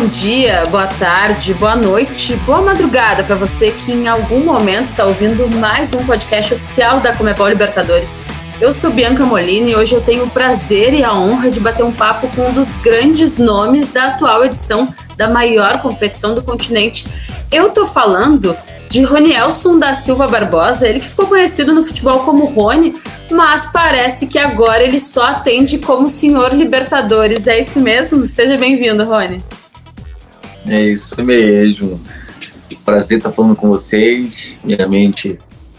bom dia, boa tarde, boa noite, boa madrugada para você que em algum momento está ouvindo mais um podcast oficial da Comebol Libertadores. Eu sou Bianca Molina e hoje eu tenho o prazer e a honra de bater um papo com um dos grandes nomes da atual edição da maior competição do continente. Eu tô falando de Ronielson da Silva Barbosa, ele que ficou conhecido no futebol como Rony, mas parece que agora ele só atende como senhor Libertadores. É isso mesmo? Seja bem-vindo, Rony. É isso mesmo. Prazer estar falando com vocês. Primeiramente,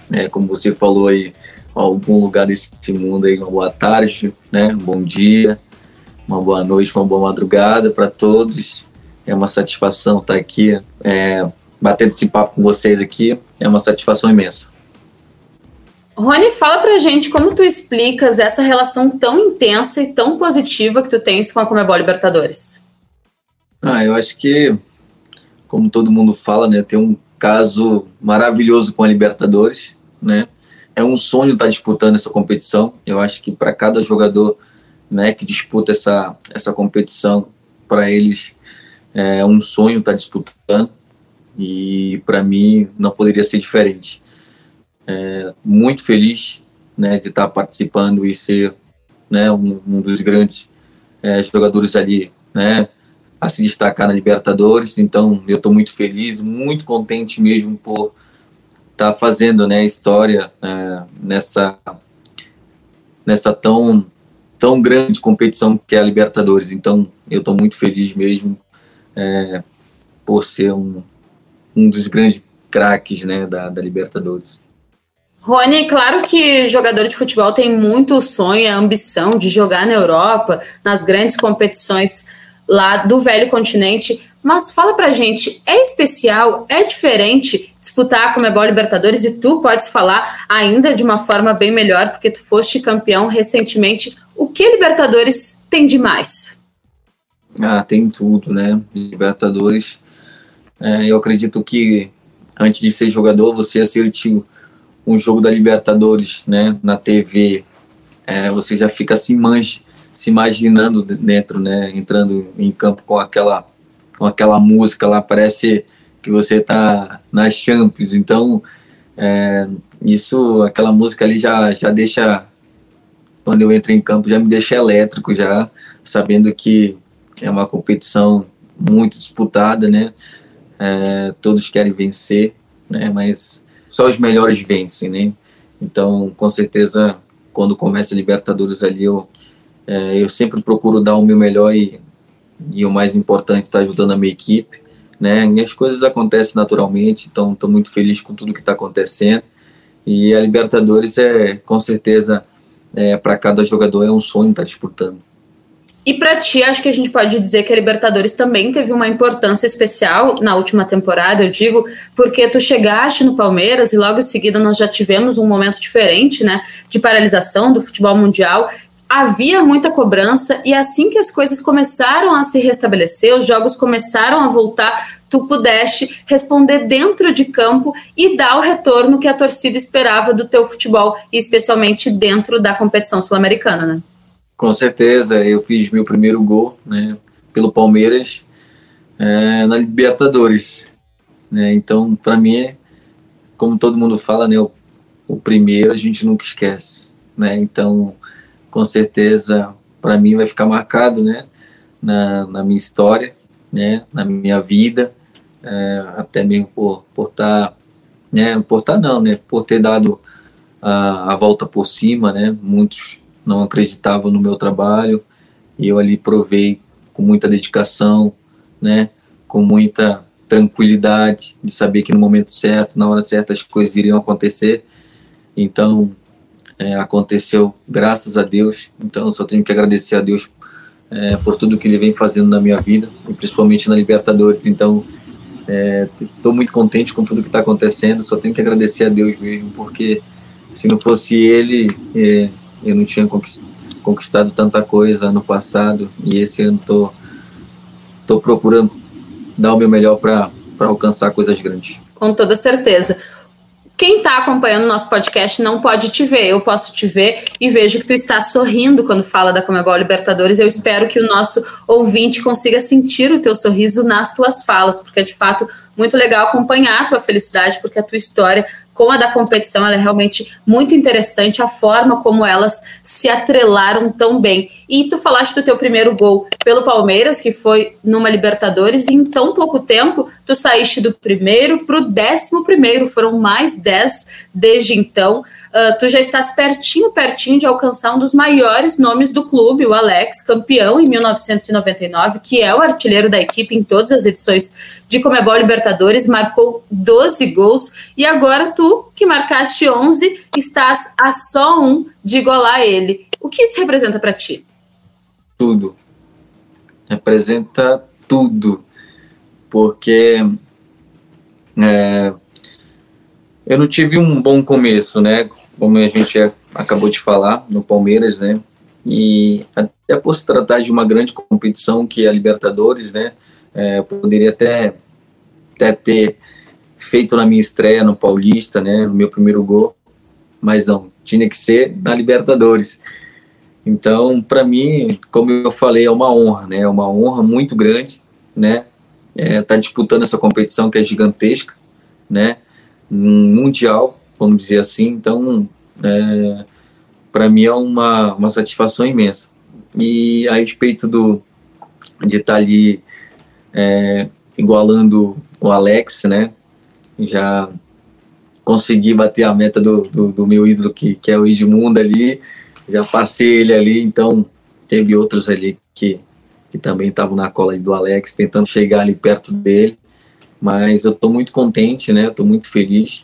né, como você falou aí, algum lugar desse mundo aí, uma boa tarde, né, um bom dia, uma boa noite, uma boa madrugada para todos. É uma satisfação estar aqui, é, batendo esse papo com vocês aqui. É uma satisfação imensa. Rony, fala pra gente como tu explicas essa relação tão intensa e tão positiva que tu tens com a Comebol Libertadores. Ah, eu acho que, como todo mundo fala, né, tem um caso maravilhoso com a Libertadores, né? É um sonho estar disputando essa competição. Eu acho que para cada jogador, né, que disputa essa essa competição, para eles é um sonho estar disputando. E para mim não poderia ser diferente é, muito feliz né, de estar participando e ser né, um, um dos grandes é, jogadores ali, né, a se destacar na Libertadores. Então, eu estou muito feliz, muito contente mesmo por estar tá fazendo né, história é, nessa nessa tão tão grande competição que é a Libertadores. Então, eu estou muito feliz mesmo é, por ser um, um dos grandes craques né, da, da Libertadores. Rony, claro que jogador de futebol tem muito sonho, a ambição de jogar na Europa, nas grandes competições lá do velho continente. Mas fala pra gente, é especial, é diferente disputar a Comebol Libertadores e tu podes falar ainda de uma forma bem melhor, porque tu foste campeão recentemente. O que Libertadores tem de mais? Ah, tem tudo, né? Libertadores, é, eu acredito que antes de ser jogador, você assistiu um jogo da Libertadores né, na TV, é, você já fica se, manj, se imaginando dentro, né, entrando em campo com aquela, com aquela música lá, parece que você está nas Champions. Então, é, isso, aquela música ali já, já deixa, quando eu entro em campo, já me deixa elétrico, já sabendo que é uma competição muito disputada, né? É, todos querem vencer, né? Mas só os melhores vencem, né? Então, com certeza, quando começa a Libertadores ali, eu, é, eu sempre procuro dar o meu melhor e, e o mais importante, estar tá ajudando a minha equipe, né? E as coisas acontecem naturalmente, então estou muito feliz com tudo que está acontecendo. E a Libertadores é, com certeza, é, para cada jogador é um sonho estar tá disputando. E para ti, acho que a gente pode dizer que a Libertadores também teve uma importância especial na última temporada, eu digo, porque tu chegaste no Palmeiras e logo em seguida nós já tivemos um momento diferente, né, de paralisação do futebol mundial. Havia muita cobrança e assim que as coisas começaram a se restabelecer, os jogos começaram a voltar, tu pudeste responder dentro de campo e dar o retorno que a torcida esperava do teu futebol, especialmente dentro da competição sul-americana, né? Com certeza, eu fiz meu primeiro gol né, pelo Palmeiras é, na Libertadores. Né, então, para mim, como todo mundo fala, né, o, o, primeiro a gente nunca esquece. Né, então, com certeza, para mim vai ficar marcado né, na, na minha história, né, na minha vida, é, até mesmo por estar, por tá, né, por tá não, né, por ter dado a, a volta por cima, né, muitos não acreditava no meu trabalho e eu ali provei com muita dedicação, né, com muita tranquilidade de saber que no momento certo, na hora certa as coisas iriam acontecer. Então é, aconteceu, graças a Deus. Então eu só tenho que agradecer a Deus é, por tudo que Ele vem fazendo na minha vida e principalmente na Libertadores. Então estou é, muito contente com tudo que está acontecendo. Só tenho que agradecer a Deus mesmo, porque se não fosse Ele é, eu não tinha conquistado tanta coisa no passado e esse ano tô, tô procurando dar o meu melhor para alcançar coisas grandes. Com toda certeza. Quem está acompanhando o nosso podcast não pode te ver, eu posso te ver e vejo que tu está sorrindo quando fala da Comebol Libertadores. Eu espero que o nosso ouvinte consiga sentir o teu sorriso nas tuas falas, porque é de fato muito legal acompanhar a tua felicidade, porque a tua história com a da competição, ela é realmente muito interessante, a forma como elas se atrelaram tão bem. E tu falaste do teu primeiro gol pelo Palmeiras, que foi numa Libertadores, e em tão pouco tempo tu saíste do primeiro para o décimo primeiro, foram mais dez desde então. Uh, tu já estás pertinho, pertinho de alcançar um dos maiores nomes do clube, o Alex, campeão em 1999, que é o artilheiro da equipe em todas as edições de Comebol Libertadores, marcou 12 gols e agora tu, que marcaste 11, estás a só um de igualar ele. O que isso representa para ti? Tudo. Representa tudo. Porque é, eu não tive um bom começo, né? Como a gente acabou de falar no Palmeiras, né? E até por se tratar de uma grande competição que é a Libertadores, né? É, poderia até, até ter feito na minha estreia no Paulista, né? No meu primeiro gol, mas não, tinha que ser na Libertadores. Então, para mim, como eu falei, é uma honra, né? É uma honra muito grande, né? É, tá disputando essa competição que é gigantesca, né? Mundial, vamos dizer assim. Então, é, para mim é uma, uma satisfação imensa. E a respeito do, de estar tá ali é, igualando o Alex, né? Já consegui bater a meta do, do, do, meu ídolo, que, que é o Edmundo ali. Já passei ele ali, então teve outros ali que, que também estavam na cola do Alex, tentando chegar ali perto dele. Mas eu estou muito contente, né? Estou muito feliz.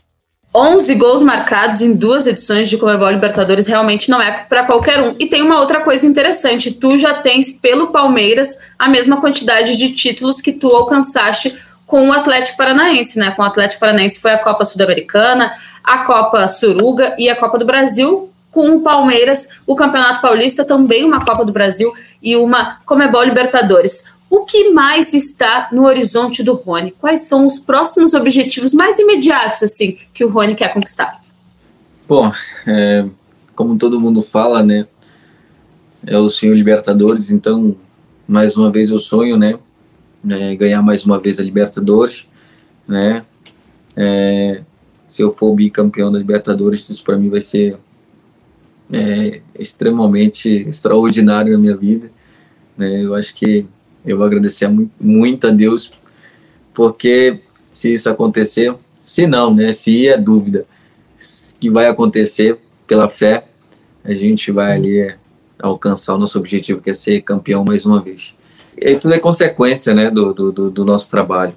11 gols marcados em duas edições de Comebol Libertadores realmente não é para qualquer um. E tem uma outra coisa interessante: tu já tens pelo Palmeiras a mesma quantidade de títulos que tu alcançaste com o Atlético Paranaense, né? Com o Atlético Paranaense foi a Copa Sul-Americana, a Copa Suruga e a Copa do Brasil. Com o Palmeiras, o Campeonato Paulista também uma Copa do Brasil e uma Comebol Libertadores. O que mais está no horizonte do Rony? Quais são os próximos objetivos mais imediatos assim que o Rony quer conquistar? Bom, é, como todo mundo fala, né? É o Senhor Libertadores, então mais uma vez eu sonho, né? É, ganhar mais uma vez a Libertadores, né? É, se eu for bicampeão da Libertadores, isso para mim vai ser é, extremamente extraordinário na minha vida. Né? Eu acho que eu vou agradecer muito a Deus, porque se isso acontecer, se não, né? Se é dúvida que vai acontecer pela fé, a gente vai ali é, alcançar o nosso objetivo, que é ser campeão mais uma vez. E tudo é consequência, né, do, do, do nosso trabalho.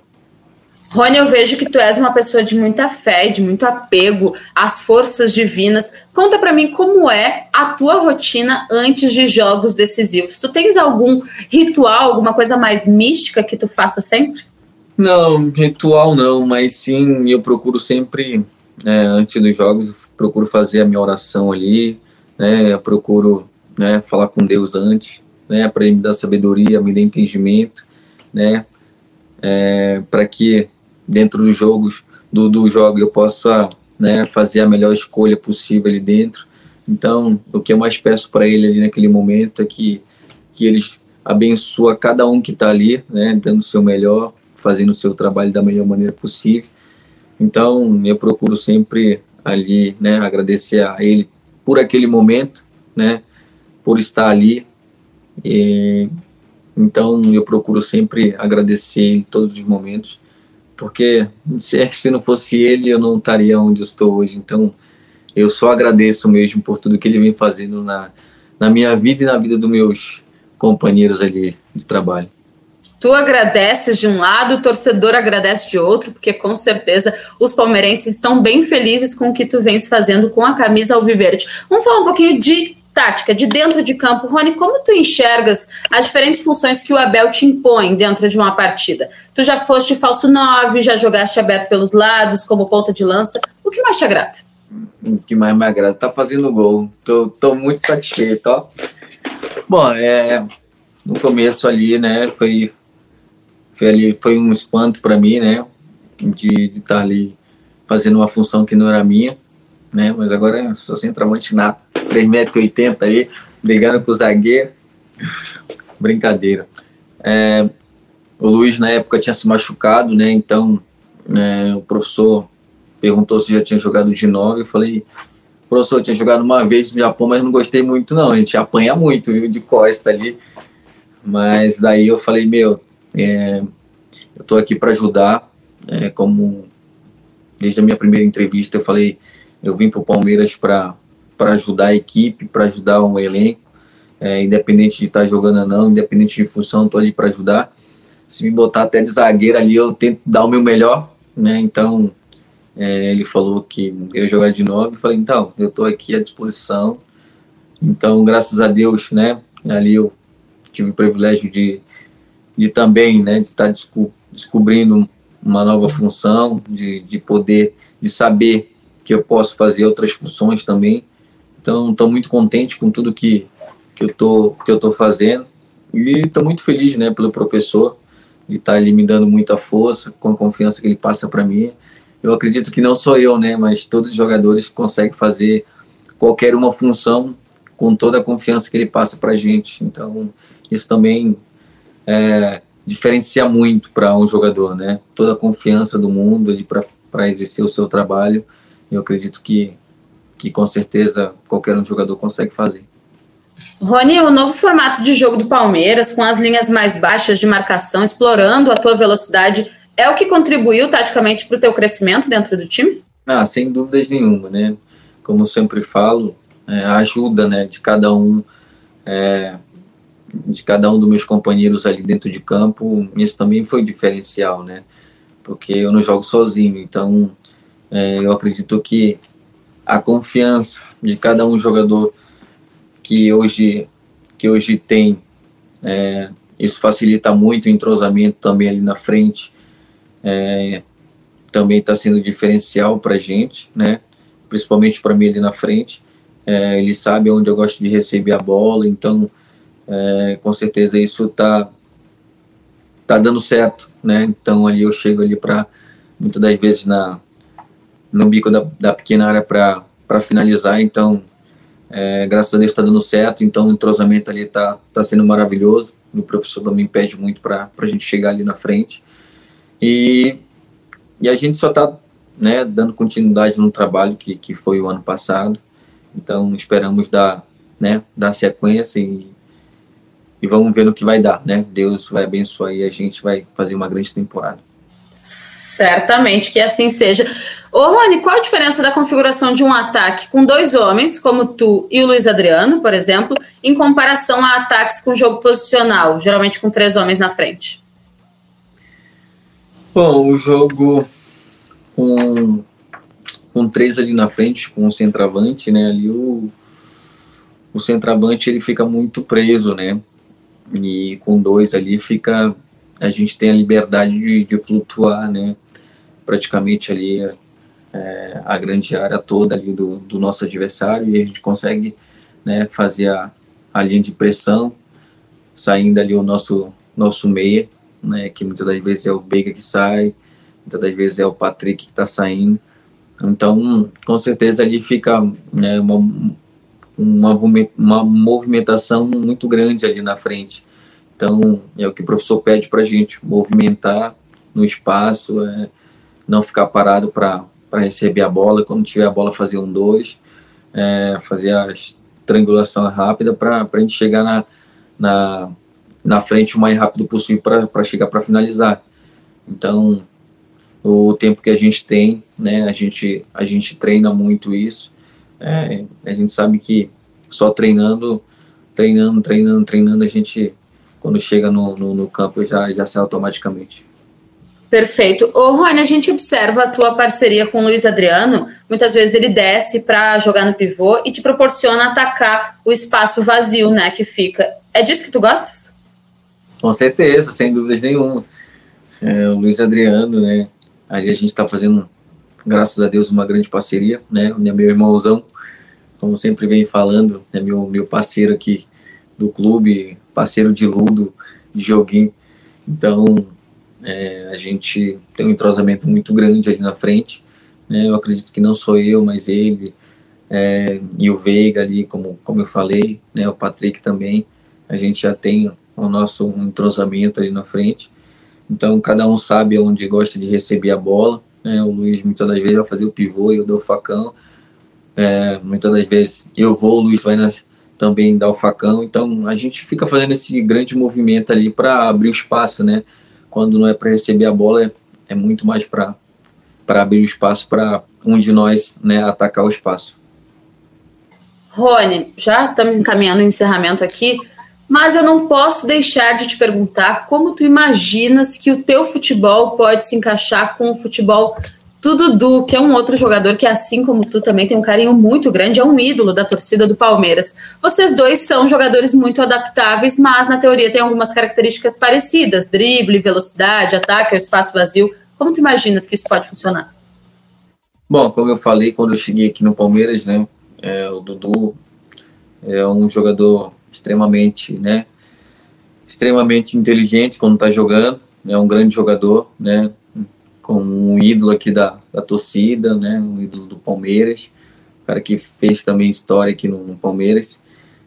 Rony, eu vejo que tu és uma pessoa de muita fé, de muito apego às forças divinas. Conta para mim como é a tua rotina antes de jogos decisivos. Tu tens algum ritual, alguma coisa mais mística que tu faça sempre? Não, ritual não, mas sim, eu procuro sempre, né, antes dos jogos, procuro fazer a minha oração ali, né, eu procuro né, falar com Deus antes, né, para ele me dar sabedoria, me dar entendimento, né, é, para que dentro dos jogos do, do jogo eu possa né, fazer a melhor escolha possível ali dentro. Então, o que eu mais peço para ele ali naquele momento é que, que eles abençoa cada um que está ali, né, dando o seu melhor, fazendo o seu trabalho da melhor maneira possível. Então, eu procuro sempre ali, né, agradecer a ele por aquele momento, né, por estar ali. E, então, eu procuro sempre agradecer ele todos os momentos porque se, é se não fosse ele, eu não estaria onde estou hoje. Então, eu só agradeço mesmo por tudo que ele vem fazendo na, na minha vida e na vida dos meus companheiros ali de trabalho. Tu agradeces de um lado, o torcedor agradece de outro, porque com certeza os palmeirenses estão bem felizes com o que tu vens fazendo com a camisa alviverde. Vamos falar um pouquinho de tática, de dentro de campo. Rony, como tu enxergas as diferentes funções que o Abel te impõe dentro de uma partida? Tu já foste falso 9, já jogaste aberto pelos lados, como ponta de lança. O que mais te agrada? O que mais me agrada? Tá fazendo gol. Tô, tô muito satisfeito, ó. Bom, é, no começo ali, né, foi, foi, ali, foi um espanto para mim, né, de estar tá ali fazendo uma função que não era minha, né? Mas agora eu sou centroavante na 3,80m ali, brigando com o zagueiro. Brincadeira. É, o Luiz, na época, tinha se machucado, né? Então, é, o professor perguntou se já tinha jogado de nove. Eu falei, professor, tinha jogado uma vez no Japão, mas não gostei muito, não. A gente apanha muito, viu, de costa ali. Mas daí eu falei, meu, é, eu tô aqui para ajudar, é, como desde a minha primeira entrevista eu falei, eu vim para o Palmeiras para ajudar a equipe, para ajudar um elenco, é, independente de estar tá jogando ou não, independente de função, estou ali para ajudar. Se me botar até de zagueiro ali, eu tento dar o meu melhor, né? Então, é, ele falou que eu jogar de novo, eu falei, então, eu estou aqui à disposição. Então, graças a Deus, né? Ali eu tive o privilégio de, de também, né, de estar desco descobrindo uma nova função, de, de poder, de saber que eu posso fazer outras funções também. Então, estou muito contente com tudo que, que eu tô que eu tô fazendo e estou muito feliz, né, pelo professor de estar tá ali me dando muita força, com a confiança que ele passa para mim. Eu acredito que não só eu, né, mas todos os jogadores conseguem fazer qualquer uma função com toda a confiança que ele passa para a gente. Então, isso também é, diferencia muito para um jogador, né? Toda a confiança do mundo para exercer o seu trabalho. Eu acredito que, que com certeza qualquer um jogador consegue fazer. Rony, o novo formato de jogo do Palmeiras, com as linhas mais baixas de marcação, explorando a tua velocidade, é o que contribuiu taticamente para o teu crescimento dentro do time? Ah, sem dúvidas nenhuma, né? Como sempre falo, é, a ajuda né, de cada um é, de cada um dos meus companheiros ali dentro de campo, isso também foi diferencial, né? Porque eu não jogo sozinho, então é, eu acredito que a confiança de cada um jogador que hoje que hoje tem, é, isso facilita muito o entrosamento também ali na frente, é, também está sendo diferencial para gente, né? Principalmente para mim ali na frente. É, ele sabe onde eu gosto de receber a bola, então é, com certeza isso tá tá dando certo, né? Então ali eu chego ali para muitas das vezes na no bico da, da pequena área para finalizar, então é, graças a Deus está dando certo, então o entrosamento ali tá tá sendo maravilhoso. O professor também pede muito para a gente chegar ali na frente e e a gente só está né, dando continuidade no trabalho que, que foi o ano passado. Então esperamos dar, né, dar sequência e e vamos ver no que vai dar, né? Deus vai abençoar e a gente vai fazer uma grande temporada. Certamente que assim seja. Ô, Rony, qual a diferença da configuração de um ataque com dois homens, como tu e o Luiz Adriano, por exemplo, em comparação a ataques com jogo posicional, geralmente com três homens na frente? Bom, o jogo com, com três ali na frente, com o centroavante, né? Ali o, o centroavante ele fica muito preso, né? E com dois ali fica. A gente tem a liberdade de, de flutuar, né? Praticamente ali é, a grande área toda ali do, do nosso adversário e a gente consegue né, fazer a, a linha de pressão, saindo ali o nosso, nosso meia, né, que muitas das vezes é o Veiga que sai, muitas das vezes é o Patrick que está saindo. Então, com certeza ali fica né, uma, uma, uma movimentação muito grande ali na frente. Então, é o que o professor pede para a gente, movimentar no espaço, é, não ficar parado para receber a bola, quando tiver a bola fazer um dois, é, fazer a triangulação rápida para a gente chegar na, na, na frente o mais rápido possível para chegar para finalizar. Então, o tempo que a gente tem, né, a gente, a gente treina muito isso, é, a gente sabe que só treinando, treinando, treinando, treinando, a gente, quando chega no, no, no campo, já, já sai automaticamente. Perfeito. Ô, Rony, a gente observa a tua parceria com o Luiz Adriano. Muitas vezes ele desce para jogar no pivô e te proporciona atacar o espaço vazio, né, que fica. É disso que tu gostas? Com certeza, sem dúvidas nenhuma. É, o Luiz Adriano, né, ali a gente está fazendo graças a Deus, uma grande parceria, né? O meu irmãozão, como sempre vem falando, é meu, meu parceiro aqui do clube, parceiro de ludo, de joguinho. Então, é, a gente tem um entrosamento muito grande ali na frente. né? Eu acredito que não sou eu, mas ele é, e o Veiga ali, como, como eu falei, né? O Patrick também. A gente já tem o nosso entrosamento ali na frente. Então, cada um sabe onde gosta de receber a bola. Né? O Luiz, muitas das vezes, vai fazer o pivô e eu dou o facão. É, muitas das vezes eu vou, o Luiz vai nas, também dar o facão. Então, a gente fica fazendo esse grande movimento ali para abrir o espaço, né? Quando não é para receber a bola, é, é muito mais para abrir o espaço para um de nós né, atacar o espaço. Rony, já estamos encaminhando o encerramento aqui. Mas eu não posso deixar de te perguntar como tu imaginas que o teu futebol pode se encaixar com o futebol Dudu, que é um outro jogador que, assim como tu, também tem um carinho muito grande, é um ídolo da torcida do Palmeiras. Vocês dois são jogadores muito adaptáveis, mas na teoria tem algumas características parecidas: drible, velocidade, ataque, espaço vazio. Como tu imaginas que isso pode funcionar? Bom, como eu falei quando eu cheguei aqui no Palmeiras, né, é, o Dudu é um jogador extremamente, né, extremamente inteligente quando está jogando, é um grande jogador, né, com um ídolo aqui da, da torcida, né, um ídolo do Palmeiras, um cara que fez também história aqui no, no Palmeiras,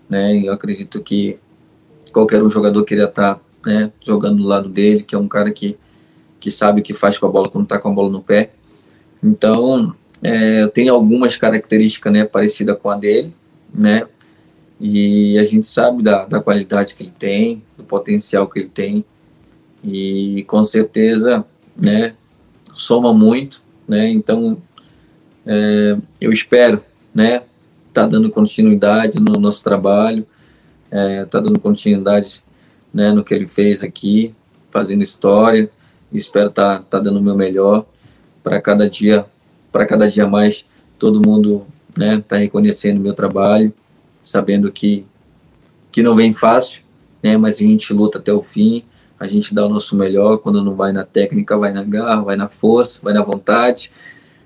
né, eu acredito que qualquer um jogador queria estar, tá, né, jogando do lado dele, que é um cara que, que sabe o que faz com a bola quando está com a bola no pé. Então, é, eu tenho algumas características, né, parecidas com a dele, né, e a gente sabe da, da qualidade que ele tem, do potencial que ele tem. E com certeza, né, soma muito, né? Então, é, eu espero, né, tá dando continuidade no nosso trabalho, é, tá dando continuidade, né, no que ele fez aqui, fazendo história. Espero tá tá dando o meu melhor para cada dia, para cada dia mais todo mundo, né, tá reconhecendo o meu trabalho sabendo que, que não vem fácil, né? Mas a gente luta até o fim, a gente dá o nosso melhor, quando não vai na técnica, vai na garra, vai na força, vai na vontade.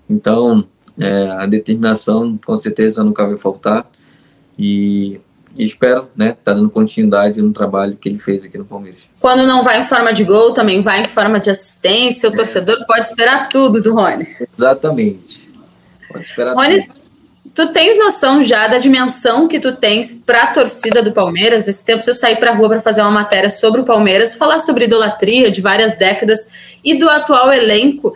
Então, é, a determinação com certeza nunca vai faltar e, e espero, né, tá dando continuidade no trabalho que ele fez aqui no Palmeiras. Quando não vai em forma de gol, também vai em forma de assistência. O é. torcedor pode esperar tudo do Rony. Exatamente. Pode esperar Rony, tudo. Tu tens noção já da dimensão que tu tens para a torcida do Palmeiras? Esse tempo eu saí para rua para fazer uma matéria sobre o Palmeiras, falar sobre idolatria de várias décadas e do atual elenco.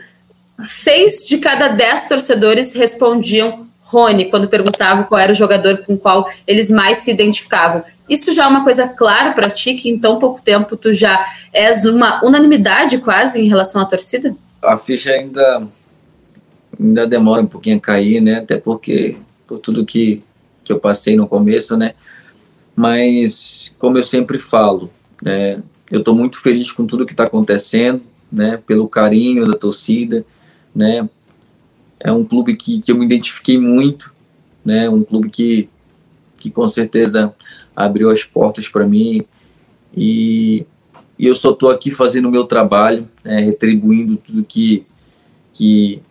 Seis de cada dez torcedores respondiam Rony quando perguntavam qual era o jogador com qual eles mais se identificavam. Isso já é uma coisa clara para ti que em tão pouco tempo tu já és uma unanimidade quase em relação à torcida? A ficha ainda ainda demora um pouquinho a cair, né? Até porque por tudo que, que eu passei no começo, né? Mas, como eu sempre falo, né, eu estou muito feliz com tudo que está acontecendo, né? Pelo carinho da torcida, né? É um clube que, que eu me identifiquei muito, né? Um clube que, que com certeza abriu as portas para mim e, e, eu só estou aqui fazendo o meu trabalho, né, retribuindo tudo que, que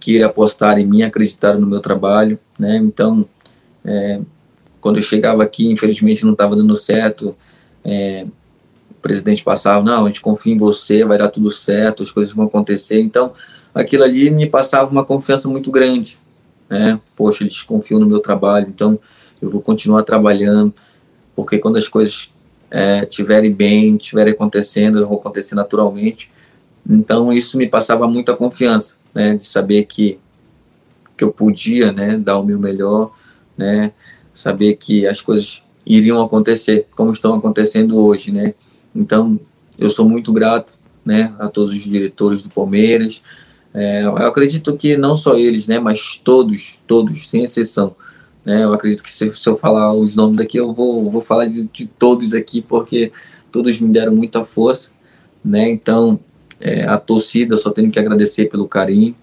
que apostar em mim, acreditaram no meu trabalho, né? Então, é, quando eu chegava aqui, infelizmente não estava dando certo, é, o presidente passava, não, a gente confia em você, vai dar tudo certo, as coisas vão acontecer. Então, aquilo ali me passava uma confiança muito grande, né? Poxa, eles confiam no meu trabalho, então eu vou continuar trabalhando, porque quando as coisas é, estiverem bem, estiverem acontecendo, vão acontecer naturalmente. Então, isso me passava muita confiança né, de saber que, que eu podia, né, dar o meu melhor, né, saber que as coisas iriam acontecer como estão acontecendo hoje, né. Então, eu sou muito grato, né, a todos os diretores do Palmeiras. É, eu acredito que não só eles, né, mas todos, todos, sem exceção. Né, eu acredito que se, se eu falar os nomes aqui, eu vou, vou falar de, de todos aqui, porque todos me deram muita força, né? Então, é, a torcida, só tenho que agradecer pelo carinho,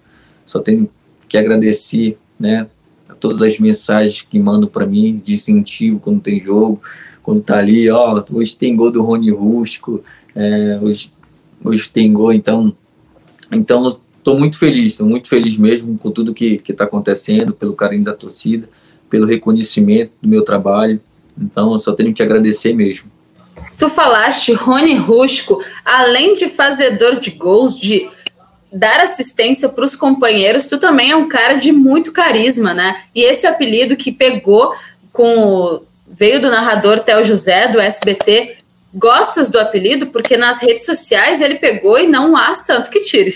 só tenho que agradecer, né, a todas as mensagens que mandam para mim de incentivo quando tem jogo, quando tá ali, ó, hoje tem gol do Rony Rústico, é, hoje, hoje tem gol, então, então estou muito feliz, estou muito feliz mesmo com tudo que está acontecendo, pelo carinho da torcida, pelo reconhecimento do meu trabalho, então só tenho que agradecer mesmo. Tu falaste Rony Rusco, além de fazedor de gols, de dar assistência para os companheiros, tu também é um cara de muito carisma, né? E esse apelido que pegou com veio do narrador Theo José do SBT. Gostas do apelido porque nas redes sociais ele pegou e não há santo que tire.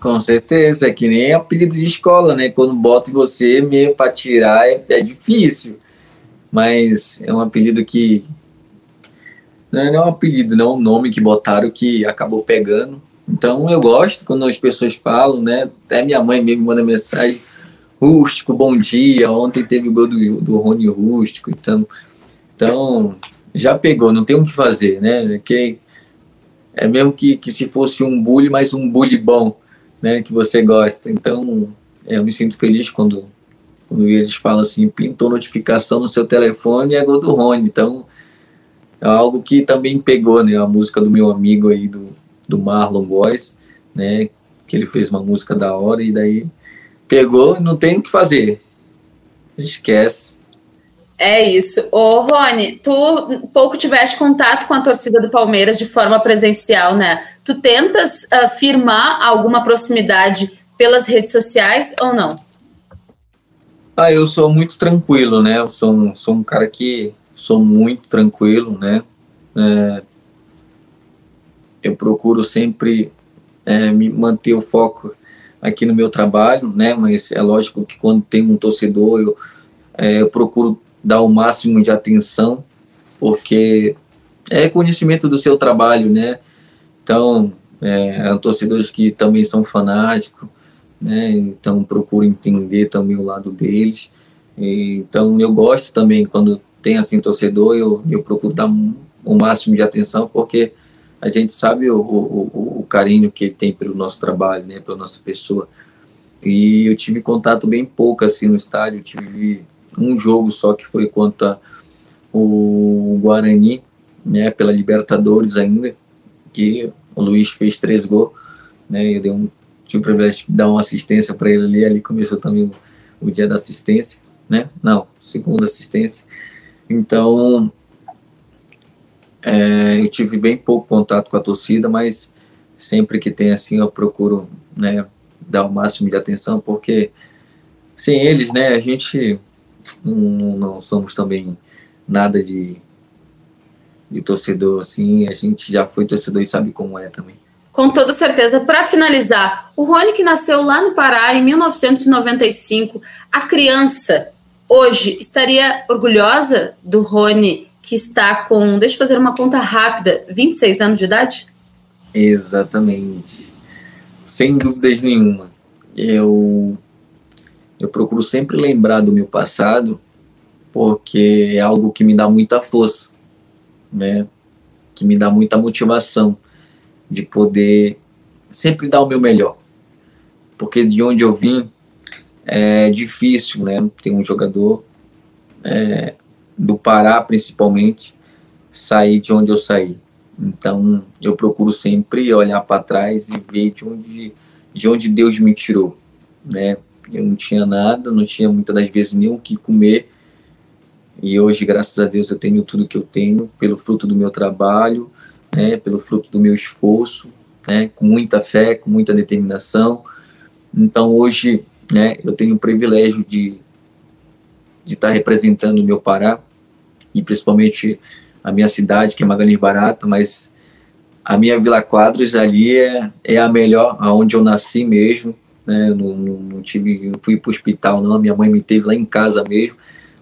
Com certeza, é que nem apelido de escola, né? Quando bota você meio para tirar é, é difícil. Mas é um apelido que não é um apelido, não é um nome que botaram que acabou pegando. Então eu gosto quando as pessoas falam, né? Até minha mãe mesmo manda mensagem, rústico, bom dia. Ontem teve o gol do, do Rony Rústico, então, então já pegou, não tem o que fazer, né? Que é mesmo que, que se fosse um bully, mas um bully bom, né? Que você gosta. Então eu me sinto feliz quando, quando eles falam assim, pintou notificação no seu telefone e é gol do Rony. Então é algo que também pegou, né? A música do meu amigo aí do do Marlon Boys, né? Que ele fez uma música da hora e daí pegou e não tem o que fazer. Esquece. É isso. Ô, Rony, tu pouco tiveste contato com a torcida do Palmeiras de forma presencial, né? Tu tentas uh, firmar alguma proximidade pelas redes sociais ou não? Ah, eu sou muito tranquilo, né? Eu sou um, sou um cara que sou muito tranquilo, né? É, eu procuro sempre é, me manter o foco aqui no meu trabalho, né? Mas é lógico que quando tem um torcedor, eu, é, eu procuro dar o máximo de atenção, porque é conhecimento do seu trabalho, né? Então, é, torcedores que também são fanáticos, né? Então, procuro entender também o lado deles. E, então, eu gosto também quando tem assim torcedor, eu, eu procuro dar o máximo de atenção, porque a gente sabe o, o, o, carinho que ele tem pelo nosso trabalho, né, pela nossa pessoa. E eu tive contato bem pouco assim no estádio, tive um jogo só que foi contra o Guarani, né, pela Libertadores ainda, que o Luiz fez três gols, né, eu dei um, tive o privilégio de dar uma assistência para ele ali, ali começou também o dia da assistência, né, não, segunda assistência. Então, é, eu tive bem pouco contato com a torcida, mas sempre que tem assim eu procuro né, dar o máximo de atenção, porque sem eles, né, a gente não, não somos também nada de, de torcedor assim, a gente já foi torcedor e sabe como é também. Com toda certeza. Para finalizar, o Rony que nasceu lá no Pará em 1995, a criança hoje estaria orgulhosa do Rony que está com, deixa eu fazer uma conta rápida, 26 anos de idade? Exatamente. Sem dúvidas nenhuma. Eu, eu procuro sempre lembrar do meu passado, porque é algo que me dá muita força, né? Que me dá muita motivação de poder sempre dar o meu melhor. Porque de onde eu vim é difícil, né? Tem um jogador é, do Pará principalmente, sair de onde eu saí. Então eu procuro sempre olhar para trás e ver de onde, de onde Deus me tirou, né? Eu não tinha nada, não tinha muitas das vezes nem o que comer. E hoje, graças a Deus, eu tenho tudo que eu tenho pelo fruto do meu trabalho, né, pelo fruto do meu esforço, né, com muita fé, com muita determinação. Então, hoje, né, eu tenho o privilégio de, de estar representando o meu Pará, e principalmente a minha cidade, que é Magalhães Barata, mas a minha Vila Quadros ali é, é a melhor, aonde eu nasci mesmo, né? Não, não, não tive, não fui para o hospital não, minha mãe me teve lá em casa mesmo,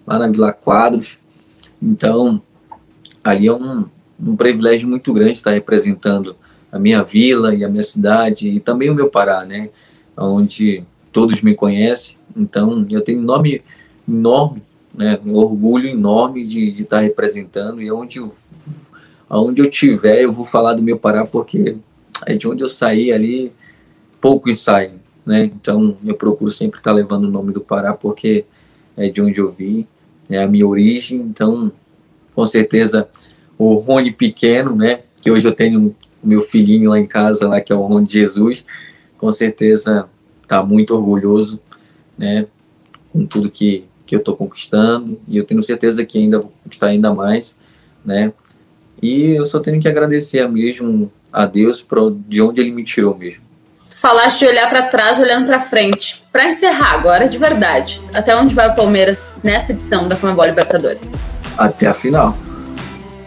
lá na Vila Quadros. Então, ali é um, um privilégio muito grande estar representando a minha vila e a minha cidade e também o meu Pará, né? Onde todos me conhecem. Então, eu tenho nome enorme né, um orgulho enorme de, estar representando e onde eu, aonde eu tiver eu vou falar do meu Pará porque é de onde eu saí ali pouco saem, né? Então eu procuro sempre estar levando o nome do Pará porque é de onde eu vim, é a minha origem. Então, com certeza o Rony pequeno, né? Que hoje eu tenho o meu filhinho lá em casa, lá que é o Rony Jesus, com certeza está muito orgulhoso, né? Com tudo que que eu estou conquistando e eu tenho certeza que ainda vou conquistar ainda mais, né? E eu só tenho que agradecer mesmo a Deus por de onde ele me tirou mesmo. falaste de olhar para trás, olhando para frente. Para encerrar agora, de verdade, até onde vai o Palmeiras nessa edição da Comebol Libertadores? Até a final.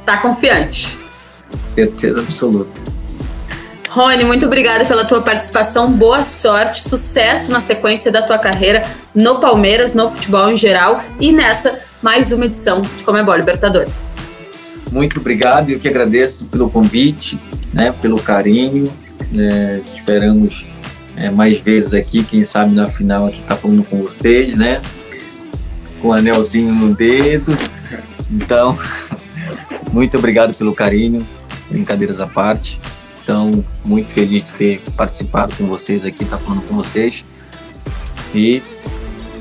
Tá confiante? Certeza absoluta. Rony, muito obrigada pela tua participação. Boa sorte, sucesso na sequência da tua carreira no Palmeiras, no futebol em geral e nessa mais uma edição de Comebol Libertadores. Muito obrigado, eu que agradeço pelo convite, né, pelo carinho. É, esperamos é, mais vezes aqui, quem sabe na final aqui tá falando com vocês, né? Com o anelzinho no dedo. Então, muito obrigado pelo carinho, brincadeiras à parte. Então, muito feliz de ter participado com vocês aqui, tá falando com vocês. E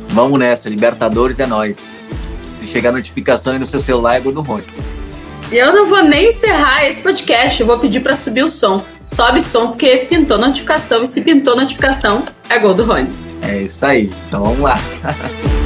vamos nessa, Libertadores é nós. Se chegar notificação aí no seu celular, é gol do Rony. E eu não vou nem encerrar esse podcast, eu vou pedir para subir o som. Sobe som porque pintou notificação e se pintou notificação, é gol do Rony. É isso aí. Então vamos lá.